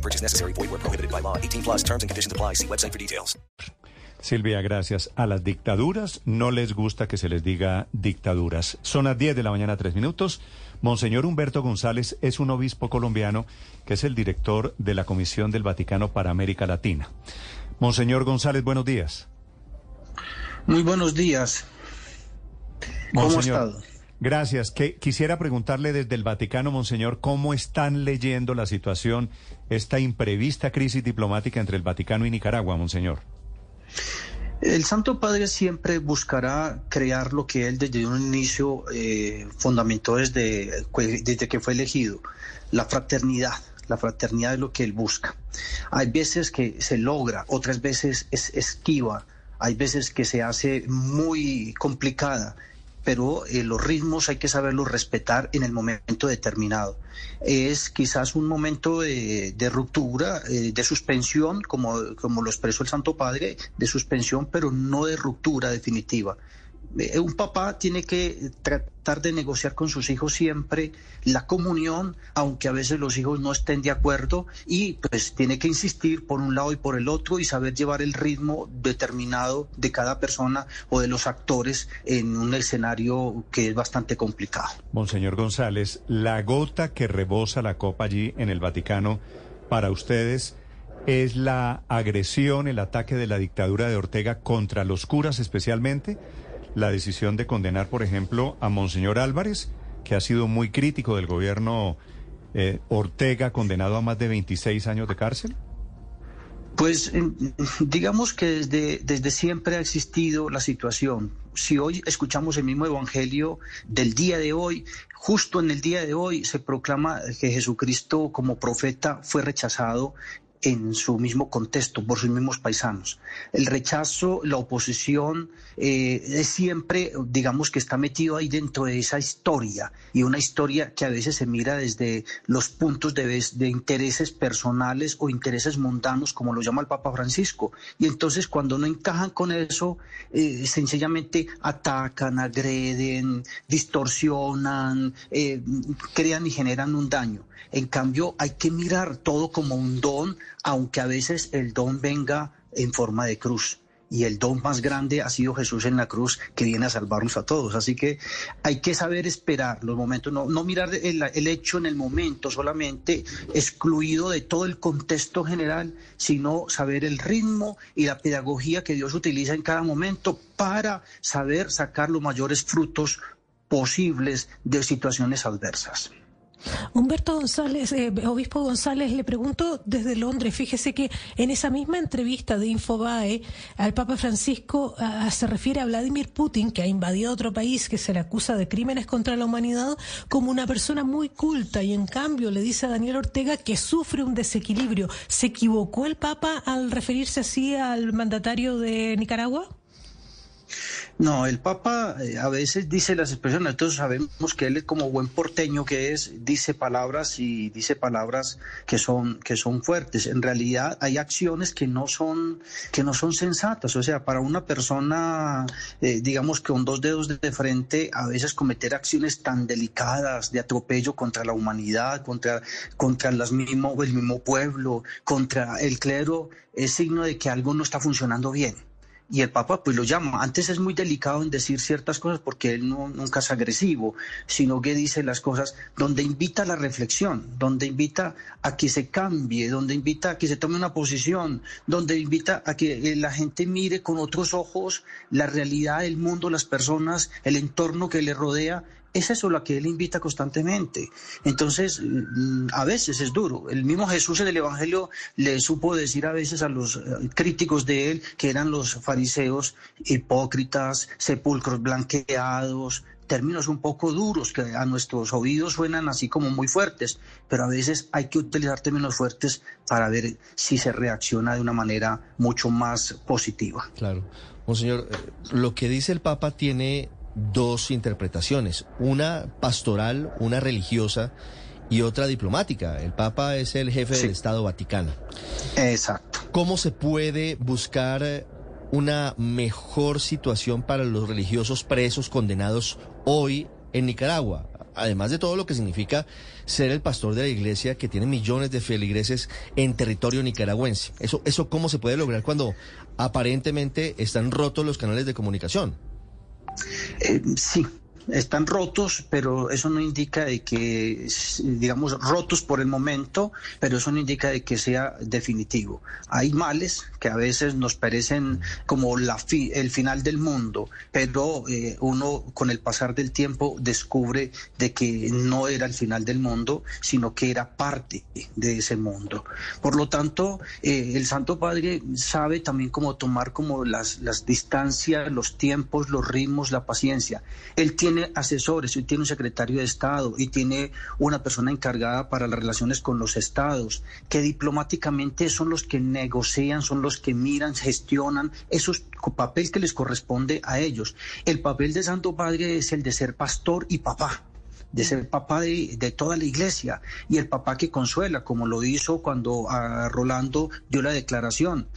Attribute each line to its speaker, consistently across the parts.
Speaker 1: No purchase necessary. Void where prohibited by law. 18 plus terms and conditions apply. See website for details.
Speaker 2: Silvia, gracias. A las dictaduras no les gusta que se les diga dictaduras. Son las 10 de la mañana, tres minutos. Monseñor Humberto González es un obispo colombiano que es el director de la Comisión del Vaticano para América Latina. Monseñor González, buenos días.
Speaker 3: Muy buenos días. ¿Cómo ha
Speaker 2: Monseñor,
Speaker 3: estado?
Speaker 2: Gracias. Quisiera preguntarle desde el Vaticano, Monseñor, ¿cómo están leyendo la situación, esta imprevista crisis diplomática entre el Vaticano y Nicaragua, Monseñor?
Speaker 3: El Santo Padre siempre buscará crear lo que él desde un inicio eh, fundamentó desde, desde que fue elegido, la fraternidad. La fraternidad es lo que él busca. Hay veces que se logra, otras veces es esquiva, hay veces que se hace muy complicada, pero eh, los ritmos hay que saberlos respetar en el momento determinado. Es quizás un momento de, ruptura, eh, de suspensión, como, como lo expresó el Santo Padre, de suspensión, pero no de ruptura definitiva. Eh, Un papá tiene que tratar de negociar con sus hijos siempre la comunión, aunque a veces los hijos no estén de acuerdo, y pues tiene que insistir por un lado y por el otro y saber llevar el ritmo determinado de cada persona o de los actores en un escenario que es bastante complicado.
Speaker 2: Monseñor González, la gota que rebosa la copa allí en el Vaticano para ustedes es la agresión, el ataque de la dictadura de Ortega contra los curas especialmente, la decisión de condenar, por ejemplo, a Monseñor Álvarez, que ha sido muy crítico del gobierno eh, Ortega, condenado a más de 26 años de cárcel.
Speaker 3: Pues digamos que desde, desde siempre ha existido la situación. Si hoy escuchamos el mismo evangelio del día de hoy, justo en el día de hoy se proclama que Jesucristo como profeta fue rechazado en su mismo contexto, por sus mismos paisanos. El rechazo, la oposición, eh, es siempre, digamos que está metido ahí dentro de esa historia, y una historia que a veces se mira desde los puntos de, intereses personales o intereses mundanos, como lo llama el Papa Francisco. Y entonces cuando no encajan con eso, eh, sencillamente atacan, agreden, distorsionan, eh, crean y generan un daño. En cambio, hay que mirar todo como un don, aunque a veces el don venga en forma de cruz. Y el don más grande ha sido Jesús en la cruz, que viene a salvarnos a todos. Así que hay que saber esperar los momentos, no, no mirar el, el hecho en el momento solamente, excluido de todo el contexto general, sino saber el ritmo y la pedagogía que Dios utiliza en cada momento para saber sacar los mayores frutos posibles de situaciones adversas.
Speaker 4: Humberto González, eh, obispo González, le pregunto desde Londres, fíjese que en esa misma entrevista de Infobae al Papa Francisco ah, se refiere a Vladimir Putin, que ha invadido otro país, que se le acusa de crímenes contra la humanidad, como una persona muy culta y en cambio le dice a Daniel Ortega que sufre un desequilibrio. ¿Se equivocó el Papa al referirse así al mandatario de Nicaragua?
Speaker 3: No, el Papa eh, a veces dice las expresiones, todos sabemos que él como buen porteño que es, dice palabras y dice palabras que son, que son fuertes. En realidad hay acciones que no son, que no son sensatas. O sea, para una persona, eh, digamos que con dos dedos de frente, a veces cometer acciones tan delicadas de atropello contra la humanidad, contra, contra las mismo, el mismo pueblo, contra el clero, es signo de que algo no está funcionando bien y el Papa pues lo llama. Antes es muy delicado en decir ciertas cosas porque él no, nunca es agresivo, sino que dice las cosas donde invita a la reflexión, donde invita a que se cambie, donde invita a que se tome una posición, donde invita a que eh, la gente mire con otros ojos la realidad del mundo, las personas, el entorno que le rodea es eso lo que él invita constantemente. Entonces, mm, a veces es duro. El mismo Jesús en el Evangelio le supo decir a veces a los eh, críticos de él, que eran los fariseos hipócritas, sepulcros blanqueados, términos un poco duros que a nuestros oídos suenan así como muy fuertes, pero a veces hay que utilizar términos fuertes para ver si se reacciona de una manera mucho más positiva.
Speaker 5: Claro. Monseñor, eh, lo que dice el Papa tiene dos interpretaciones, una pastoral, una religiosa y otra diplomática. El Papa es el jefe del Estado Vaticano.
Speaker 3: Exacto.
Speaker 5: ¿Cómo se puede buscar una mejor situación para los religiosos presos condenados hoy en Nicaragua? Además de todo lo que significa ser el pastor de la iglesia que tiene millones de feligreses en territorio nicaragüense. ¿Eso, eso cómo se puede lograr cuando aparentemente están rotos los canales de comunicación?
Speaker 3: Eh, sí, están rotos, pero eso no indica de que, digamos, rotos por el momento, pero eso no indica de que sea definitivo. Hay males que a veces nos parecen como la el final del mundo, pero eh, uno con el pasar del tiempo descubre de que no era el final del mundo, sino que era parte de ese mundo. Por lo tanto, eh, el Santo Padre sabe también cómo tomar como las, las distancias, los tiempos, los ritmos, la paciencia. Él tiene asesores, tiene un secretario de Estado y tiene una persona encargada para las relaciones con los estados, que diplomáticamente son los que negocian, son los que miran, gestionan, eso es papel que les corresponde a ellos. El papel de Santo Padre es el de ser pastor y papá de ser papá de, toda la iglesia y el papá que consuela, como lo hizo cuando a Rolando dio la declaración.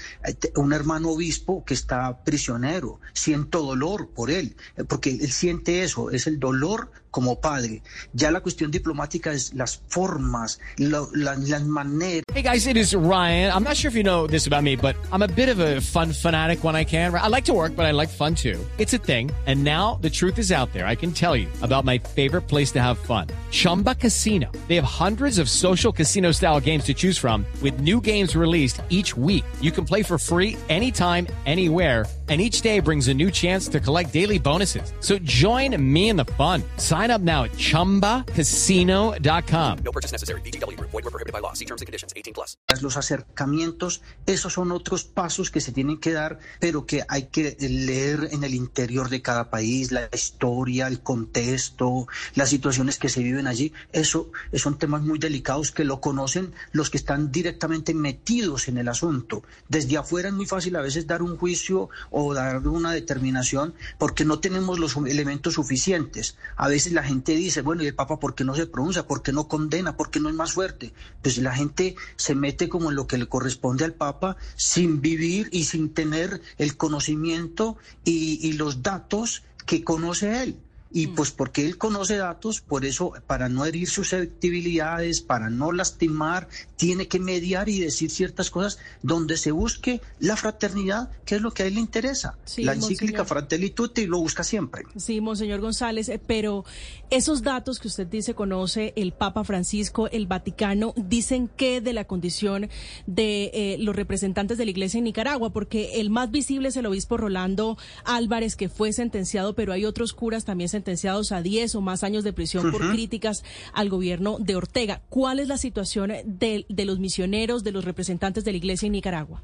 Speaker 3: Un hermano obispo que está prisionero, siento dolor por él, porque él siente eso, es el dolor como padre. Ya la cuestión diplomática es las formas, lo, la, las maneras.
Speaker 6: Hey guys, it is Ryan. I'm not sure if you know this about me, but I'm a bit of a fun fanatic when I can. I like to work, but I like fun too. It's a thing. And now the truth is out there. I can tell you about my favorite place to have fun. Chumba Casino. They have hundreds of social casino style games to choose from with new games released each week. You can play for free anytime, anywhere and each day brings a new chance to collect daily bonuses. So join me in the fun. Sign up now at ChumbaCasino.com.
Speaker 1: No purchase necessary. BGW. Void were prohibited by law. See terms and conditions. 18 plus.
Speaker 3: Los acercamientos, esos son otros pasos que se tienen que dar, pero que hay que leer en el interior de cada país, la historia, el contexto, las situaciones que se viven allí. Eso son temas muy delicados que lo conocen los que están directamente metidos en el asunto. Desde afuera es muy fácil a veces dar un juicio o dar una determinación porque no tenemos los elementos suficientes. A veces la gente dice, bueno, ¿y el Papa por qué no se pronuncia? ¿Por qué no condena? ¿Por qué no es más fuerte? Pues la gente se mete como en lo que le corresponde al Papa sin vivir y sin tener el conocimiento y los datos que conoce él. Y mm. pues porque él conoce datos, por eso, para no herir susceptibilidades, para no lastimar, tiene que mediar y decir ciertas cosas donde se busque la fraternidad, que es lo que a él le interesa. la encíclica Fratelli Tutti lo busca siempre.
Speaker 7: Sí, Monseñor González, eh, pero esos datos que usted dice conoce el Papa Francisco, el Vaticano, dicen que de la condición de eh, los representantes de la Iglesia en Nicaragua, porque el más visible es el obispo Rolando Álvarez, que fue sentenciado, pero hay otros curas también sentenciados sentenciados a 10 o más años de prisión por críticas al gobierno de Ortega. ¿Cuál es la situación de, de los misioneros, de los representantes de la Iglesia en Nicaragua?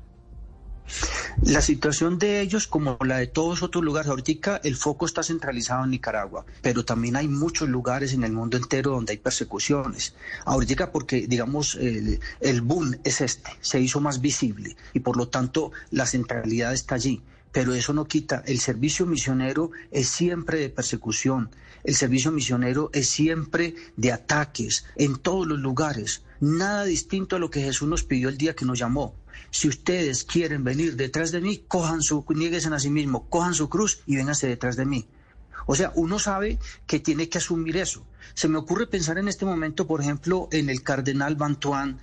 Speaker 3: La situación de ellos, como la de todos otros lugares, ahorita el foco está centralizado en Nicaragua, pero también hay muchos lugares en el mundo entero donde hay persecuciones. Ahorita porque, digamos, el, el boom es este, se hizo más visible y por lo tanto la centralidad está allí pero eso no quita, el servicio misionero es siempre de persecución, el servicio misionero es siempre de ataques en todos los lugares, nada distinto a lo que Jesús nos pidió el día que nos llamó. Si ustedes quieren venir detrás de mí, cojan su, nieguesen a sí mismo, cojan su cruz y vénganse detrás de mí. O sea, uno sabe que tiene que asumir eso. Se me ocurre pensar en este momento, por ejemplo, en el cardenal Bantuan,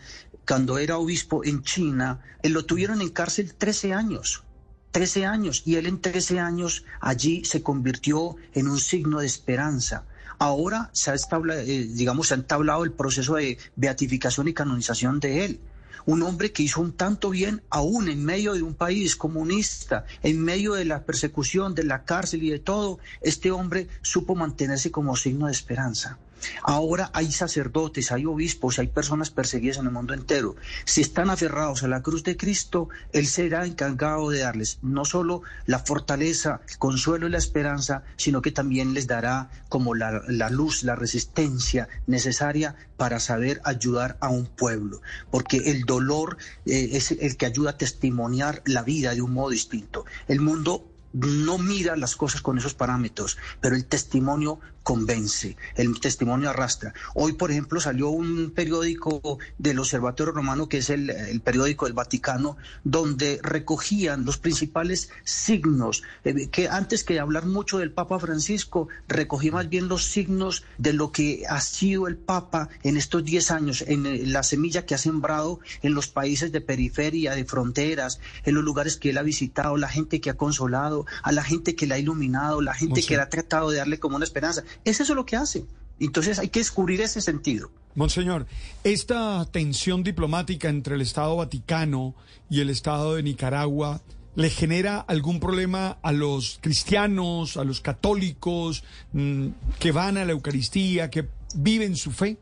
Speaker 3: cuando era obispo en China, él lo tuvieron en cárcel 13 años 13 años y él en 13 años allí se convirtió en un signo de esperanza. Ahora se ha, establado, eh, digamos, se ha entablado el proceso de beatificación y canonización de él. Un hombre que hizo un tanto bien aún en medio de un país comunista, en medio de la persecución, de la cárcel y de todo, este hombre supo mantenerse como signo de esperanza. Ahora hay sacerdotes, hay obispos, hay personas perseguidas en el mundo entero. Si están aferrados a la cruz de Cristo, Él será encargado de darles no solo la fortaleza, el consuelo y la esperanza, sino que también les dará como la, luz, la resistencia necesaria para saber ayudar a un pueblo. Porque el dolor eh, es el que ayuda a testimoniar la vida de un modo distinto. El mundo no mira las cosas con esos parámetros, pero el testimonio convence, el testimonio arrastra. Hoy, por ejemplo, salió un periódico del Observatorio Romano, que es el, el periódico del Vaticano, donde recogían los principales signos, eh, que antes que hablar mucho del Papa Francisco, recogí más bien los signos de lo que ha sido el Papa en estos 10 años, en eh, la semilla que ha sembrado en los países de periferia, de fronteras, en los lugares que él ha visitado, la gente que ha consolado, a la gente que le ha iluminado, la gente que le ha tratado de darle como una esperanza. Es eso lo que hace. Entonces hay que descubrir ese sentido.
Speaker 8: Monseñor, esta tensión diplomática entre el Estado Vaticano y el Estado de Nicaragua, ¿le genera algún problema a los cristianos, a los católicos mmm, que van a la Eucaristía, que viven su fe?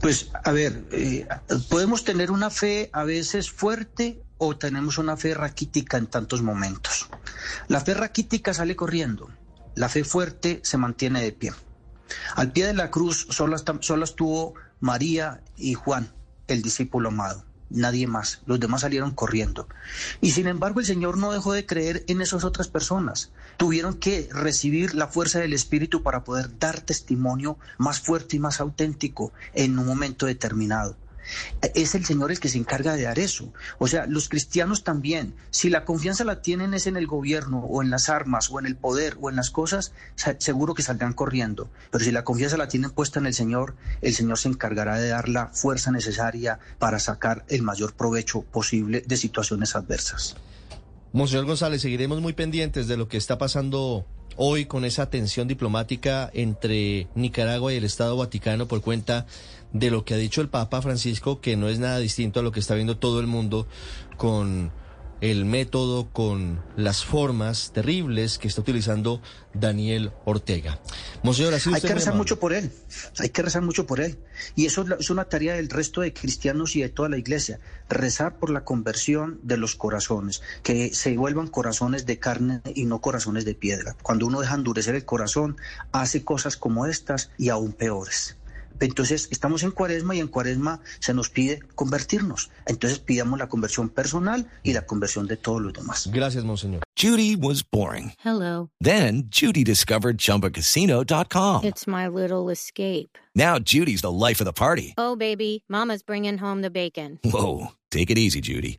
Speaker 3: Pues a ver, eh, podemos tener una fe a veces fuerte o tenemos una fe raquítica en tantos momentos. La fe raquítica sale corriendo la fe fuerte se mantiene de pie. Al pie de la cruz solo, solo estuvo María y Juan, el discípulo amado nadie más. Los demás salieron corriendo. Y sin embargo el Señor no dejó de creer en esas otras personas. Tuvieron que recibir la fuerza del Espíritu para poder dar testimonio más fuerte y más auténtico en un momento determinado. Es el Señor el que se encarga de dar eso. O sea, los cristianos también, si la confianza la tienen es en el gobierno o en las armas o en el poder o en las cosas, seguro que saldrán corriendo. Pero si la confianza la tienen puesta en el Señor, el Señor se encargará de dar la fuerza necesaria para sacar el mayor provecho posible de situaciones adversas.
Speaker 5: Monseñor González, seguiremos muy pendientes de lo que está pasando hoy con esa tensión diplomática entre Nicaragua y el Estado Vaticano por cuenta de lo que ha dicho el Papa Francisco, que no es nada distinto a lo que está viendo todo el mundo con el método, con las formas terribles que está utilizando Daniel Ortega.
Speaker 3: Monseñor, hay que rezar mucho por él, hay que rezar mucho por él. Y eso es una tarea del resto de cristianos y de toda la iglesia, rezar por la conversión de los corazones, que se vuelvan corazones de carne y no corazones de piedra. Cuando uno deja endurecer el corazón, hace cosas como estas y aún peores. Entonces, estamos en cuaresma y en cuaresma se nos pide convertirnos. Entonces, pidamos la conversión personal y la conversión de todos los demás.
Speaker 5: Gracias, Monseñor.
Speaker 9: Judy was boring.
Speaker 10: Hello.
Speaker 9: Then, Judy discovered chumbacasino.com.
Speaker 10: It's my little escape.
Speaker 9: Now, Judy's the life of the party.
Speaker 10: Oh, baby, Mama's bringing home the bacon.
Speaker 9: Whoa. Take it easy, Judy.